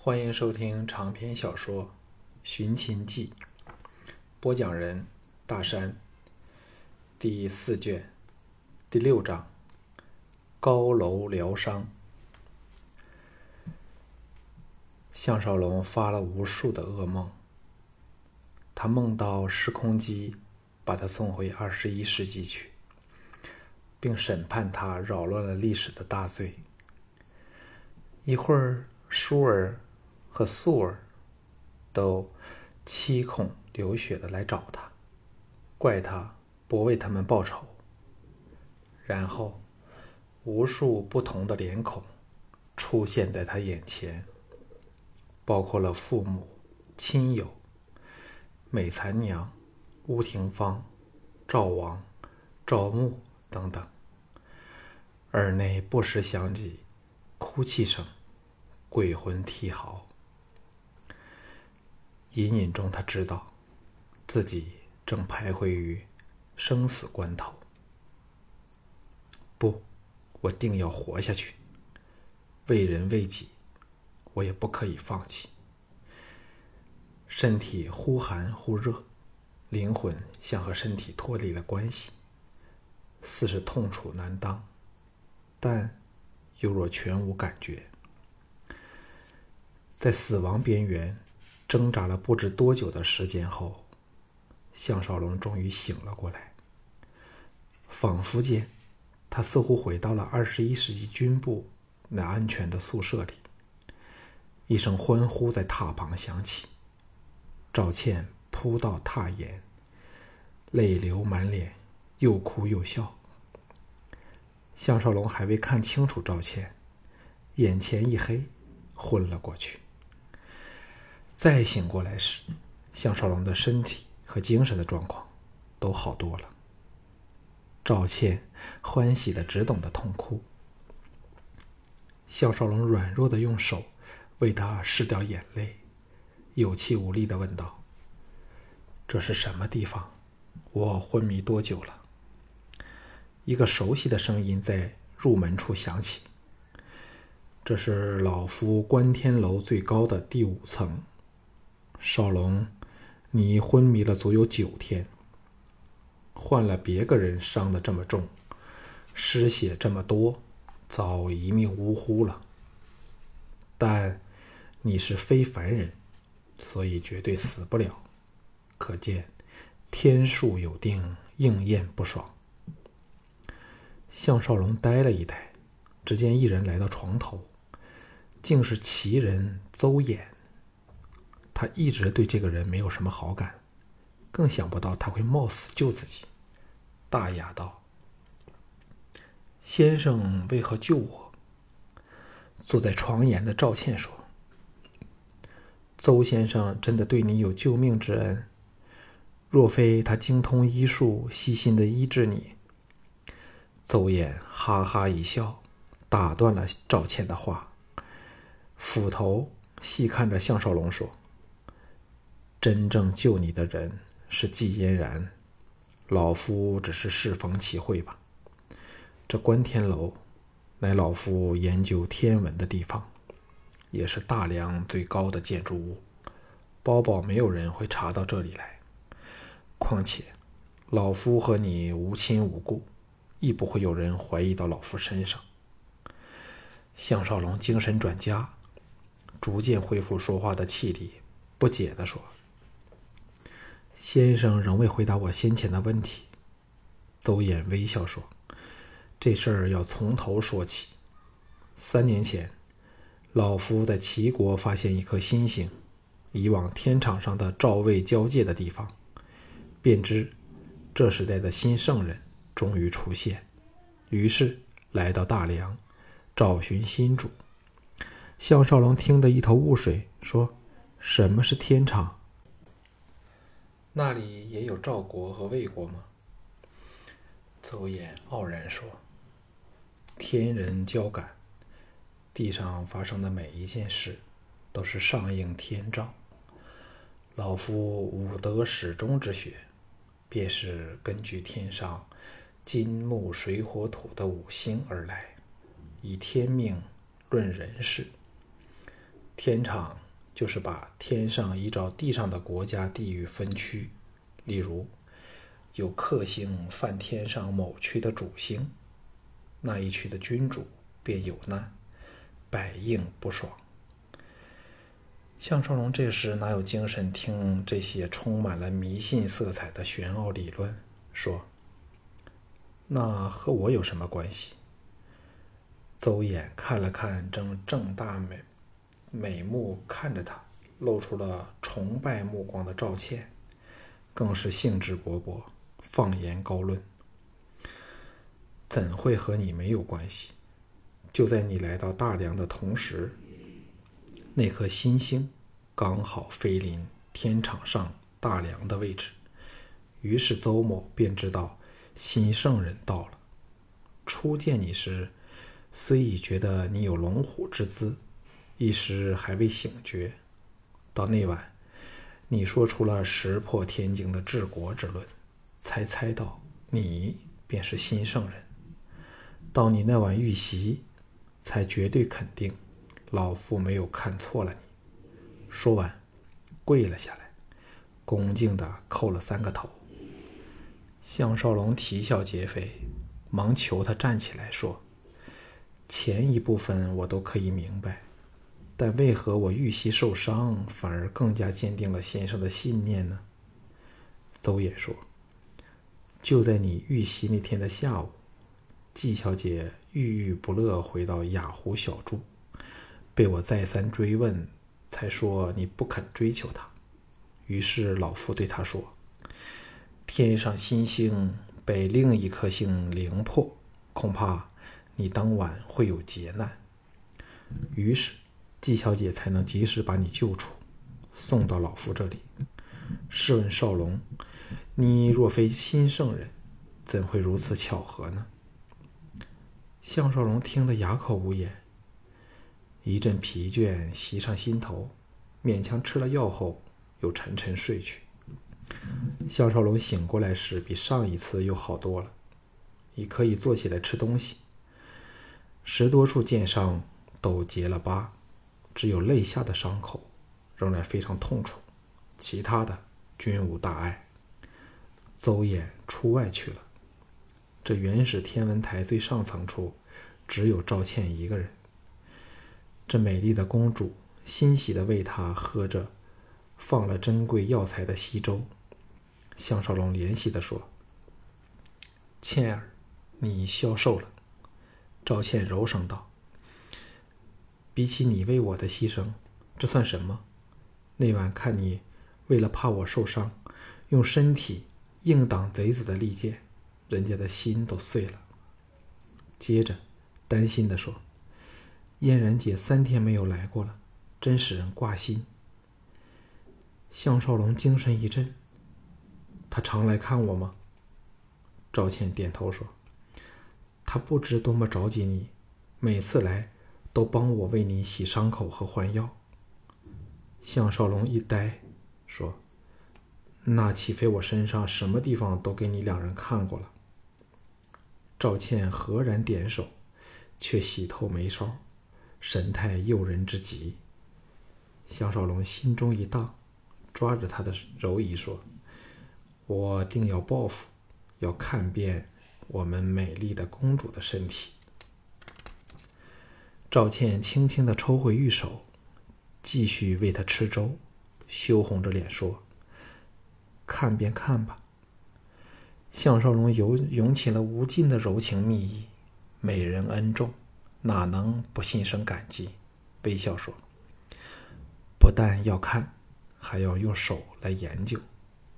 欢迎收听长篇小说《寻秦记》，播讲人大山。第四卷第六章：高楼疗伤。项少龙发了无数的噩梦，他梦到时空机把他送回二十一世纪去，并审判他扰乱了历史的大罪。一会儿，舒儿和素儿都七孔流血的来找他，怪他不为他们报仇。然后，无数不同的脸孔出现在他眼前，包括了父母、亲友、美残娘、乌廷芳、赵王、赵牧等等，耳内不时响起哭泣声。鬼魂啼嚎，隐隐中他知道，自己正徘徊于生死关头。不，我定要活下去。为人为己，我也不可以放弃。身体忽寒忽热，灵魂像和身体脱离了关系，似是痛楚难当，但又若全无感觉。在死亡边缘挣扎了不知多久的时间后，项少龙终于醒了过来。仿佛间，他似乎回到了二十一世纪军部那安全的宿舍里。一声欢呼在榻旁响起，赵倩扑到榻沿，泪流满脸，又哭又笑。项少龙还未看清楚赵倩，眼前一黑，昏了过去。再醒过来时，项少龙的身体和精神的状况都好多了。赵倩欢喜的只懂得痛哭。项少龙软弱的用手为她拭掉眼泪，有气无力的问道：“这是什么地方？我昏迷多久了？”一个熟悉的声音在入门处响起：“这是老夫观天楼最高的第五层。”少龙，你昏迷了足有九天，换了别个人伤的这么重，失血这么多，早一命呜呼了。但你是非凡人，所以绝对死不了。可见天数有定，应验不爽。项少龙呆了一呆，只见一人来到床头，竟是奇人邹衍。他一直对这个人没有什么好感，更想不到他会冒死救自己。大雅道：“先生为何救我？”坐在床沿的赵倩说：“邹先生真的对你有救命之恩，若非他精通医术，细心的医治你。”邹衍哈哈一笑，打断了赵倩的话，斧头细看着项少龙说。真正救你的人是季嫣然，老夫只是适逢其会吧。这观天楼乃老夫研究天文的地方，也是大梁最高的建筑物，包保没有人会查到这里来。况且，老夫和你无亲无故，亦不会有人怀疑到老夫身上。项少龙精神转佳，逐渐恢复说话的气力，不解地说。先生仍未回答我先前的问题。邹衍微笑说：“这事儿要从头说起。三年前，老夫在齐国发现一颗新星，以往天场上的赵魏交界的地方，便知这时代的新圣人终于出现。于是来到大梁，找寻新主。”项少龙听得一头雾水，说：“什么是天场？”那里也有赵国和魏国吗？邹衍傲然说：“天人交感，地上发生的每一件事，都是上应天照。老夫五德始终之学，便是根据天上金木水火土的五星而来，以天命论人事。天场就是把天上依照地上的国家地域分区，例如有克星犯天上某区的主星，那一区的君主便有难，百应不爽。项少龙这时哪有精神听这些充满了迷信色彩的玄奥理论？说：“那和我有什么关系？”邹衍看了看正正大美美目看着他，露出了崇拜目光的赵倩，更是兴致勃勃，放言高论：“怎会和你没有关系？就在你来到大梁的同时。”那颗新星刚好飞临天场上大梁的位置，于是邹某便知道新圣人到了。初见你时，虽已觉得你有龙虎之姿，一时还未醒觉。到那晚，你说出了石破天惊的治国之论，才猜到你便是新圣人。到你那晚遇袭，才绝对肯定。老夫没有看错了你。说完，跪了下来，恭敬地叩了三个头。项少龙啼笑皆非，忙求他站起来说：“前一部分我都可以明白，但为何我玉溪受伤，反而更加坚定了先生的信念呢？”邹衍说：“就在你遇袭那天的下午，季小姐郁郁不乐回到雅湖小住。”被我再三追问，才说你不肯追求她。于是老夫对他说：“天上新星被另一颗星凌破，恐怕你当晚会有劫难。”于是季小姐才能及时把你救出，送到老夫这里。试问少龙，你若非新圣人，怎会如此巧合呢？项少龙听得哑口无言。一阵疲倦袭上心头，勉强吃了药后，又沉沉睡去。项少龙醒过来时，比上一次又好多了，已可以坐起来吃东西。十多处剑伤都结了疤，只有肋下的伤口仍然非常痛楚，其他的均无大碍。邹衍出外去了，这原始天文台最上层处，只有赵倩一个人。这美丽的公主欣喜地为他喝着放了珍贵药材的稀粥。项少龙怜惜地说：“倩儿，你消瘦了。”赵倩柔声道：“比起你为我的牺牲，这算什么？那晚看你为了怕我受伤，用身体硬挡贼子的利剑，人家的心都碎了。”接着，担心地说。嫣然姐三天没有来过了，真使人挂心。项少龙精神一振。他常来看我吗？赵倩点头说：“他不知多么着急你，每次来都帮我为你洗伤口和换药。”项少龙一呆，说：“那岂非我身上什么地方都给你两人看过了？”赵倩赫然点手，却喜透眉梢。神态诱人之极。项少龙心中一荡，抓着他的柔仪说：“我定要报复，要看遍我们美丽的公主的身体。”赵倩轻轻的抽回玉手，继续喂他吃粥，羞红着脸说：“看便看吧。”项少龙涌涌起了无尽的柔情蜜意，美人恩重。哪能不心生感激？微笑说：“不但要看，还要用手来研究。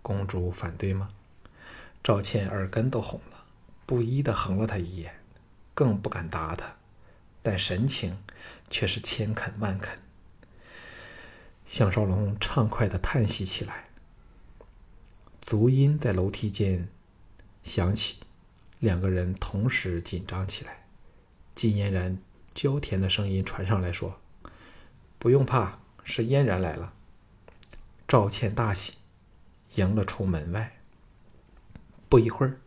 公主反对吗？”赵倩耳根都红了，不依的横了他一眼，更不敢答他，但神情却是千恳万恳。项少龙畅快的叹息起来。足音在楼梯间响起，两个人同时紧张起来。季嫣然娇甜的声音传上来说：“不用怕，是嫣然来了。”赵倩大喜，迎了出门外。不一会儿，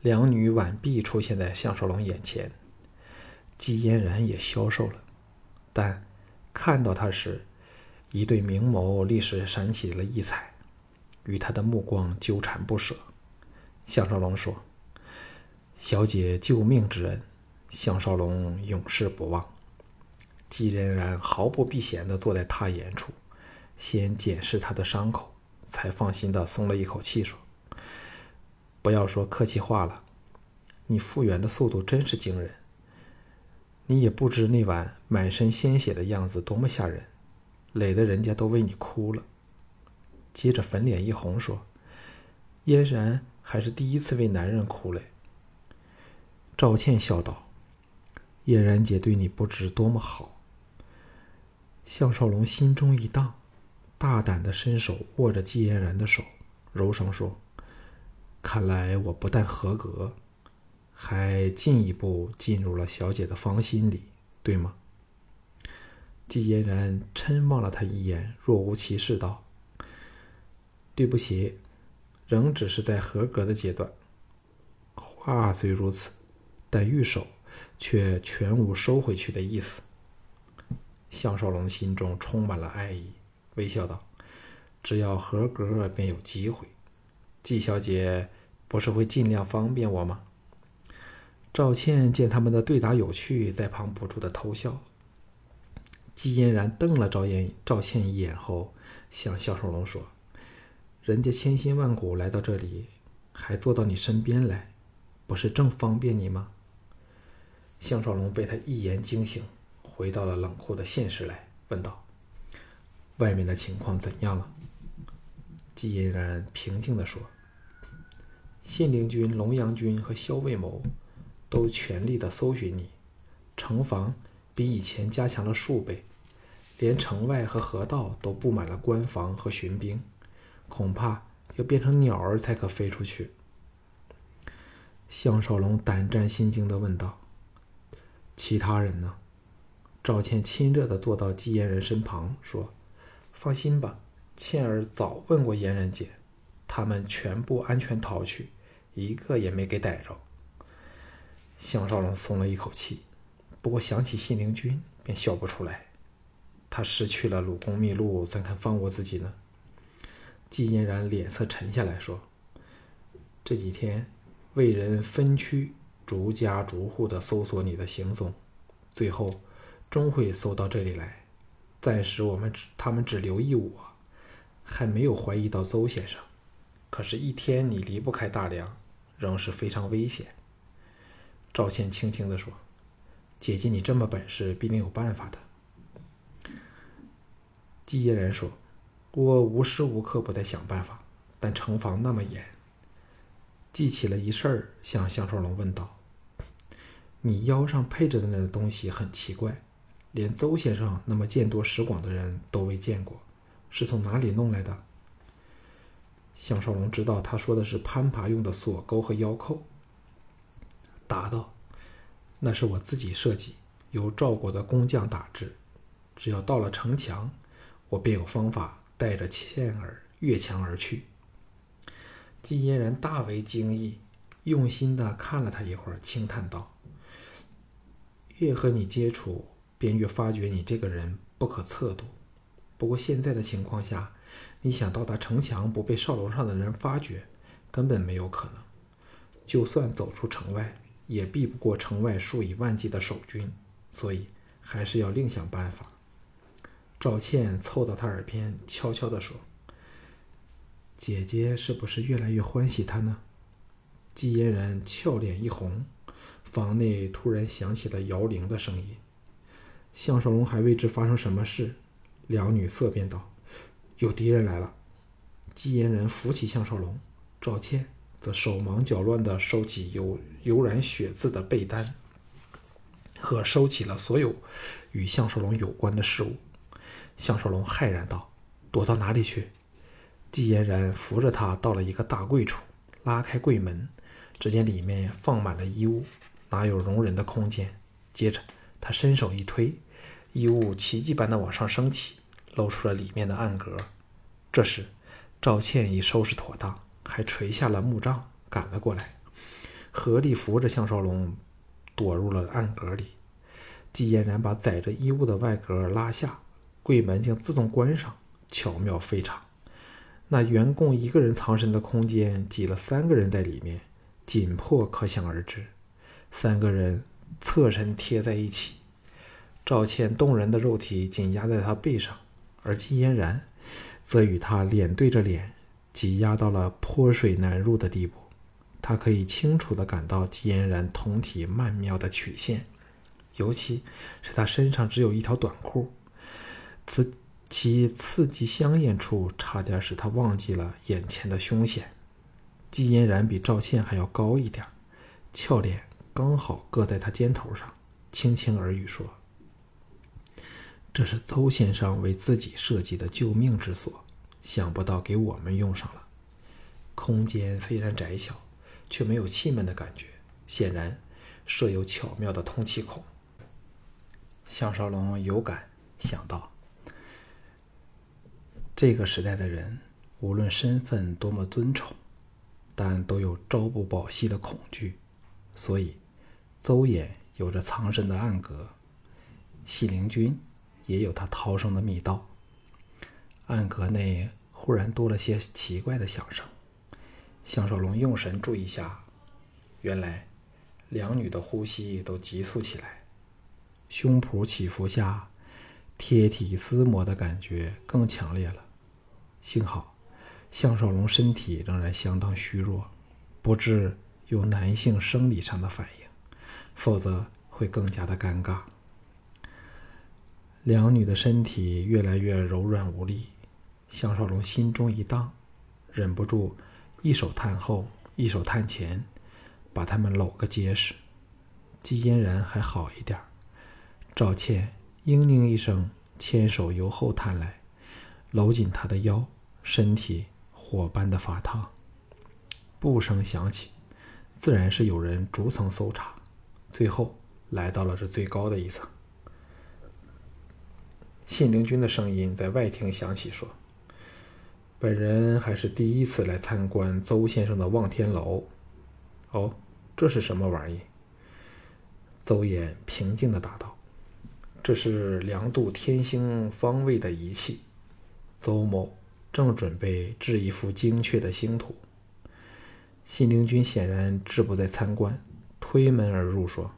两女挽臂出现在项少龙眼前。季嫣然也消瘦了，但看到他时，一对明眸立时闪起了异彩，与他的目光纠缠不舍。项少龙说：“小姐救命之恩，项少龙永世不忘。”季嫣然毫不避嫌地坐在他眼处，先检视他的伤口，才放心地松了一口气，说：“不要说客气话了，你复原的速度真是惊人。你也不知那晚满身鲜血的样子多么吓人。”累得人家都为你哭了。接着粉脸一红说：“嫣然还是第一次为男人哭嘞。”赵倩笑道：“嫣然姐对你不知多么好。”项少龙心中一荡，大胆的伸手握着季嫣然的手，柔声说：“看来我不但合格，还进一步进入了小姐的芳心里，对吗？”季嫣然嗔望了他一眼，若无其事道：“对不起，仍只是在合格的阶段。”话虽如此，但玉手却全无收回去的意思。项少龙心中充满了爱意，微笑道：“只要合格，便有机会。季小姐不是会尽量方便我吗？”赵倩见他们的对答有趣，在旁不住的偷笑。季嫣然瞪了赵燕赵倩一眼后，向项少龙说：“人家千辛万苦来到这里，还坐到你身边来，不是正方便你吗？”项少龙被他一言惊醒，回到了冷酷的现实来，问道：“外面的情况怎样了？”季嫣然平静地说：“信陵君、龙阳君和萧卫谋都全力的搜寻你，城防。”比以前加强了数倍，连城外和河道都布满了官防和巡兵，恐怕要变成鸟儿才可飞出去。项少龙胆战心惊地问道：“其他人呢？”赵倩亲热地坐到季嫣然身旁，说：“放心吧，倩儿早问过嫣然姐，他们全部安全逃去，一个也没给逮着。”项少龙松了一口气。不过想起信陵君，便笑不出来。他失去了鲁公秘录，怎肯放过自己呢？季嫣然脸色沉下来说：“这几天，魏人分区、逐家逐户的搜索你的行踪，最后终会搜到这里来。暂时我们只他们只留意我，还没有怀疑到邹先生。可是，一天你离不开大梁，仍是非常危险。”赵倩轻轻地说。姐姐，你这么本事，必定有办法的。季嫣然说：“我无时无刻不在想办法，但城防那么严。”记起了一事儿，向项少龙问道：“你腰上配着的那个东西很奇怪，连邹先生那么见多识广的人都未见过，是从哪里弄来的？”项少龙知道他说的是攀爬用的锁钩和腰扣，答道。那是我自己设计，由赵国的工匠打制。只要到了城墙，我便有方法带着倩儿越墙而去。季嫣然大为惊异，用心的看了他一会儿，轻叹道：“越和你接触，便越发觉你这个人不可测度。不过现在的情况下，你想到达城墙不被哨楼上的人发觉，根本没有可能。就算走出城外。”也避不过城外数以万计的守军，所以还是要另想办法。赵倩凑到他耳边，悄悄地说：“姐姐是不是越来越欢喜他呢？”季嫣然俏脸一红，房内突然响起了摇铃的声音。项少龙还未知发生什么事，两女色变道：“有敌人来了。”季嫣然扶起项少龙，赵倩。则手忙脚乱地收起有油染血渍的被单，和收起了所有与项少龙有关的事物。项少龙骇然道：“躲到哪里去？”季嫣然扶着他到了一个大柜处，拉开柜门，只见里面放满了衣物，哪有容人的空间？接着他伸手一推，衣物奇迹般的往上升起，露出了里面的暗格。这时赵倩已收拾妥当。还垂下了木杖，赶了过来，合力扶着项少龙，躲入了暗格里。季嫣然把载着衣物的外格拉下，柜门竟自动关上，巧妙非常。那原供一个人藏身的空间，挤了三个人在里面，紧迫可想而知。三个人侧身贴在一起，赵倩动人的肉体紧压在他背上，而季嫣然则与他脸对着脸，挤压到了泼水难入的地步。他可以清楚地感到金嫣然酮体曼妙的曲线，尤其是他身上只有一条短裤，此。其刺激香艳处，差点使他忘记了眼前的凶险。季嫣然比赵倩还要高一点，俏脸刚好搁在他肩头上，轻轻耳语说：“这是邹先生为自己设计的救命之所，想不到给我们用上了。空间虽然窄小，却没有气闷的感觉，显然设有巧妙的通气孔。”项少龙有感想到。这个时代的人，无论身份多么尊崇，但都有朝不保夕的恐惧。所以，邹衍有着藏身的暗格，细灵君也有他逃生的密道。暗格内忽然多了些奇怪的响声。项少龙用神注意下，原来两女的呼吸都急促起来，胸脯起伏下，贴体撕磨的感觉更强烈了。幸好，项少龙身体仍然相当虚弱，不致有男性生理上的反应，否则会更加的尴尬。两女的身体越来越柔软无力，项少龙心中一荡，忍不住一手探后，一手探前，把他们搂个结实。季嫣然还好一点赵倩嘤咛一声，牵手由后探来，搂紧他的腰。身体火般的发烫，步声响起，自然是有人逐层搜查，最后来到了这最高的一层。信陵君的声音在外厅响起，说：“本人还是第一次来参观邹先生的望天楼。”哦，这是什么玩意？邹衍平静的答道：“这是量度天星方位的仪器。”邹某。正准备制一幅精确的星图，信陵君显然志不在参观，推门而入说：“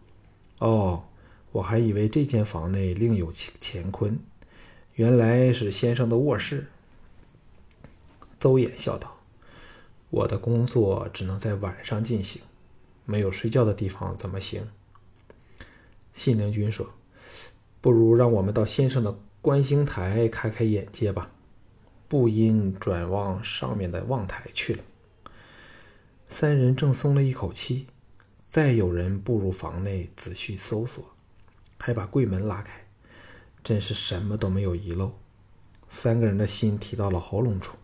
哦，我还以为这间房内另有乾坤，原来是先生的卧室。”邹衍笑道：“我的工作只能在晚上进行，没有睡觉的地方怎么行？”信陵君说：“不如让我们到先生的观星台开开眼界吧。”不因转望上面的望台去了。三人正松了一口气，再有人步入房内仔细搜索，还把柜门拉开，真是什么都没有遗漏。三个人的心提到了喉咙处，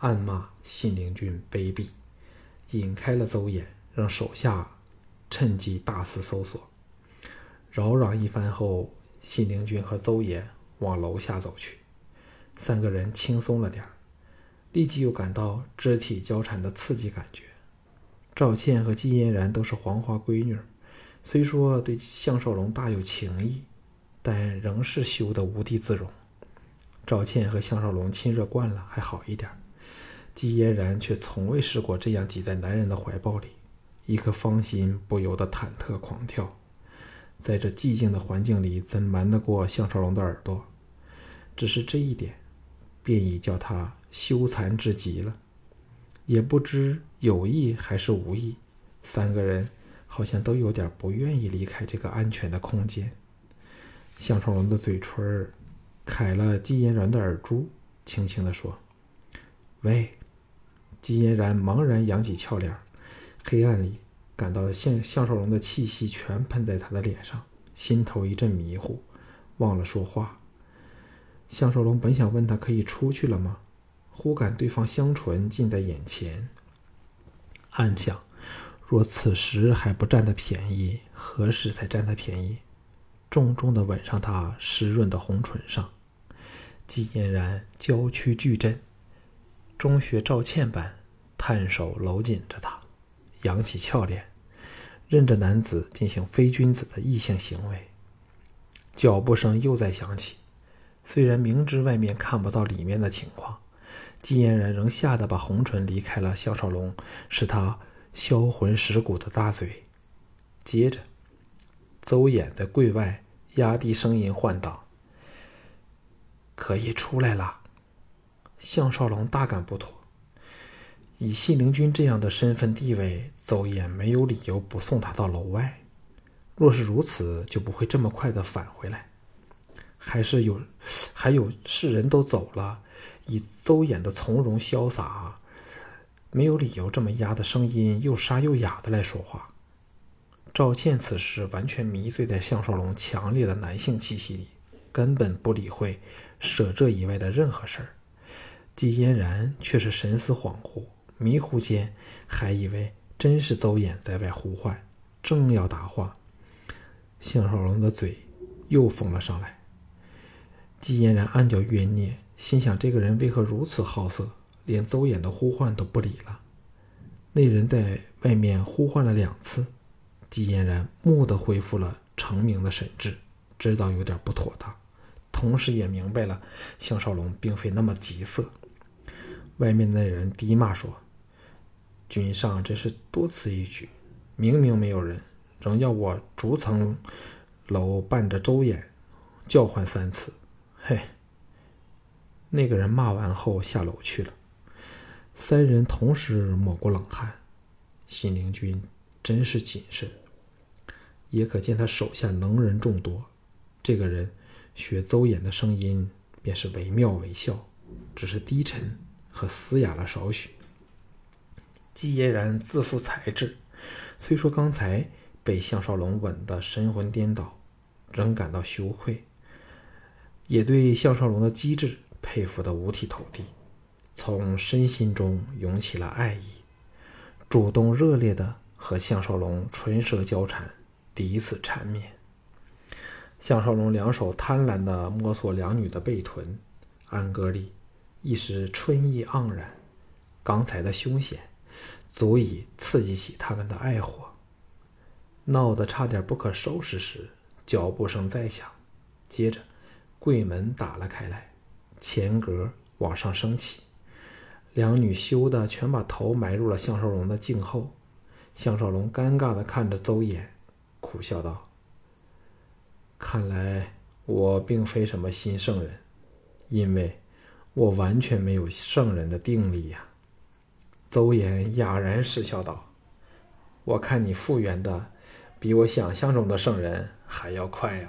暗骂信陵君卑鄙，引开了邹衍，让手下趁机大肆搜索。扰攘一番后，信陵君和邹衍往楼下走去。三个人轻松了点儿，立即又感到肢体交缠的刺激感觉。赵倩和季嫣然都是黄花闺女，虽说对项少龙大有情意，但仍是羞得无地自容。赵倩和项少龙亲热惯了，还好一点儿；季嫣然却从未试过这样挤在男人的怀抱里，一颗芳心不由得忐忑狂跳。在这寂静的环境里，怎瞒得过项少龙的耳朵？只是这一点。便已叫他羞惭至极了，也不知有意还是无意，三个人好像都有点不愿意离开这个安全的空间。项少龙的嘴唇儿揩了季嫣然的耳珠，轻轻地说：“喂。”季嫣然茫然扬起俏脸，黑暗里感到向向少龙的气息全喷在他的脸上，心头一阵迷糊，忘了说话。向少龙本想问他可以出去了吗？忽感对方香唇近在眼前，暗想：若此时还不占他便宜，何时才占他便宜？重重的吻上他湿润的红唇上，季嫣然娇躯巨震，中学赵倩般探手搂紧着他，扬起俏脸，任着男子进行非君子的异性行为。脚步声又在响起。虽然明知外面看不到里面的情况，季嫣然仍吓得把红唇离开了肖少龙使他销魂蚀骨的大嘴。接着，邹衍在柜外压低声音唤道：“可以出来了。”项少龙大感不妥。以信陵君这样的身份地位，邹衍没有理由不送他到楼外。若是如此，就不会这么快的返回来。还是有，还有世人都走了，以邹衍的从容潇洒，没有理由这么压的声音又沙又哑的来说话。赵倩此时完全迷醉在项少龙强烈的男性气息里，根本不理会舍这以外的任何事儿。季嫣然却是神思恍惚。迷糊间，还以为真是邹衍在外呼唤，正要答话，项少龙的嘴又封了上来。季嫣然暗叫冤孽，心想这个人为何如此好色，连邹衍的呼唤都不理了。那人在外面呼唤了两次，季嫣然蓦地恢复了成名的神智，知道有点不妥当，同时也明白了项少龙并非那么急色。外面那人低骂说。君上真是多此一举，明明没有人，仍要我逐层楼伴着周衍叫唤三次。嘿！那个人骂完后下楼去了。三人同时抹过冷汗。信陵君真是谨慎，也可见他手下能人众多。这个人学邹衍的声音便是惟妙惟肖，只是低沉和嘶哑了少许。季嫣然自负才智，虽说刚才被项少龙吻得神魂颠倒，仍感到羞愧，也对项少龙的机智佩服得五体投地，从身心中涌起了爱意，主动热烈的和项少龙唇舌交缠，第一次缠绵。项少龙两手贪婪地摸索两女的背臀，安歌里一时春意盎然，刚才的凶险。足以刺激起他们的爱火。闹得差点不可收拾时，脚步声再响，接着柜门打了开来，前格往上升起，两女羞得全把头埋入了项少龙的颈后。项少龙尴尬的看着邹衍，苦笑道：“看来我并非什么新圣人，因为我完全没有圣人的定力呀。”邹衍哑然失笑道：“我看你复原的，比我想象中的圣人还要快哦。”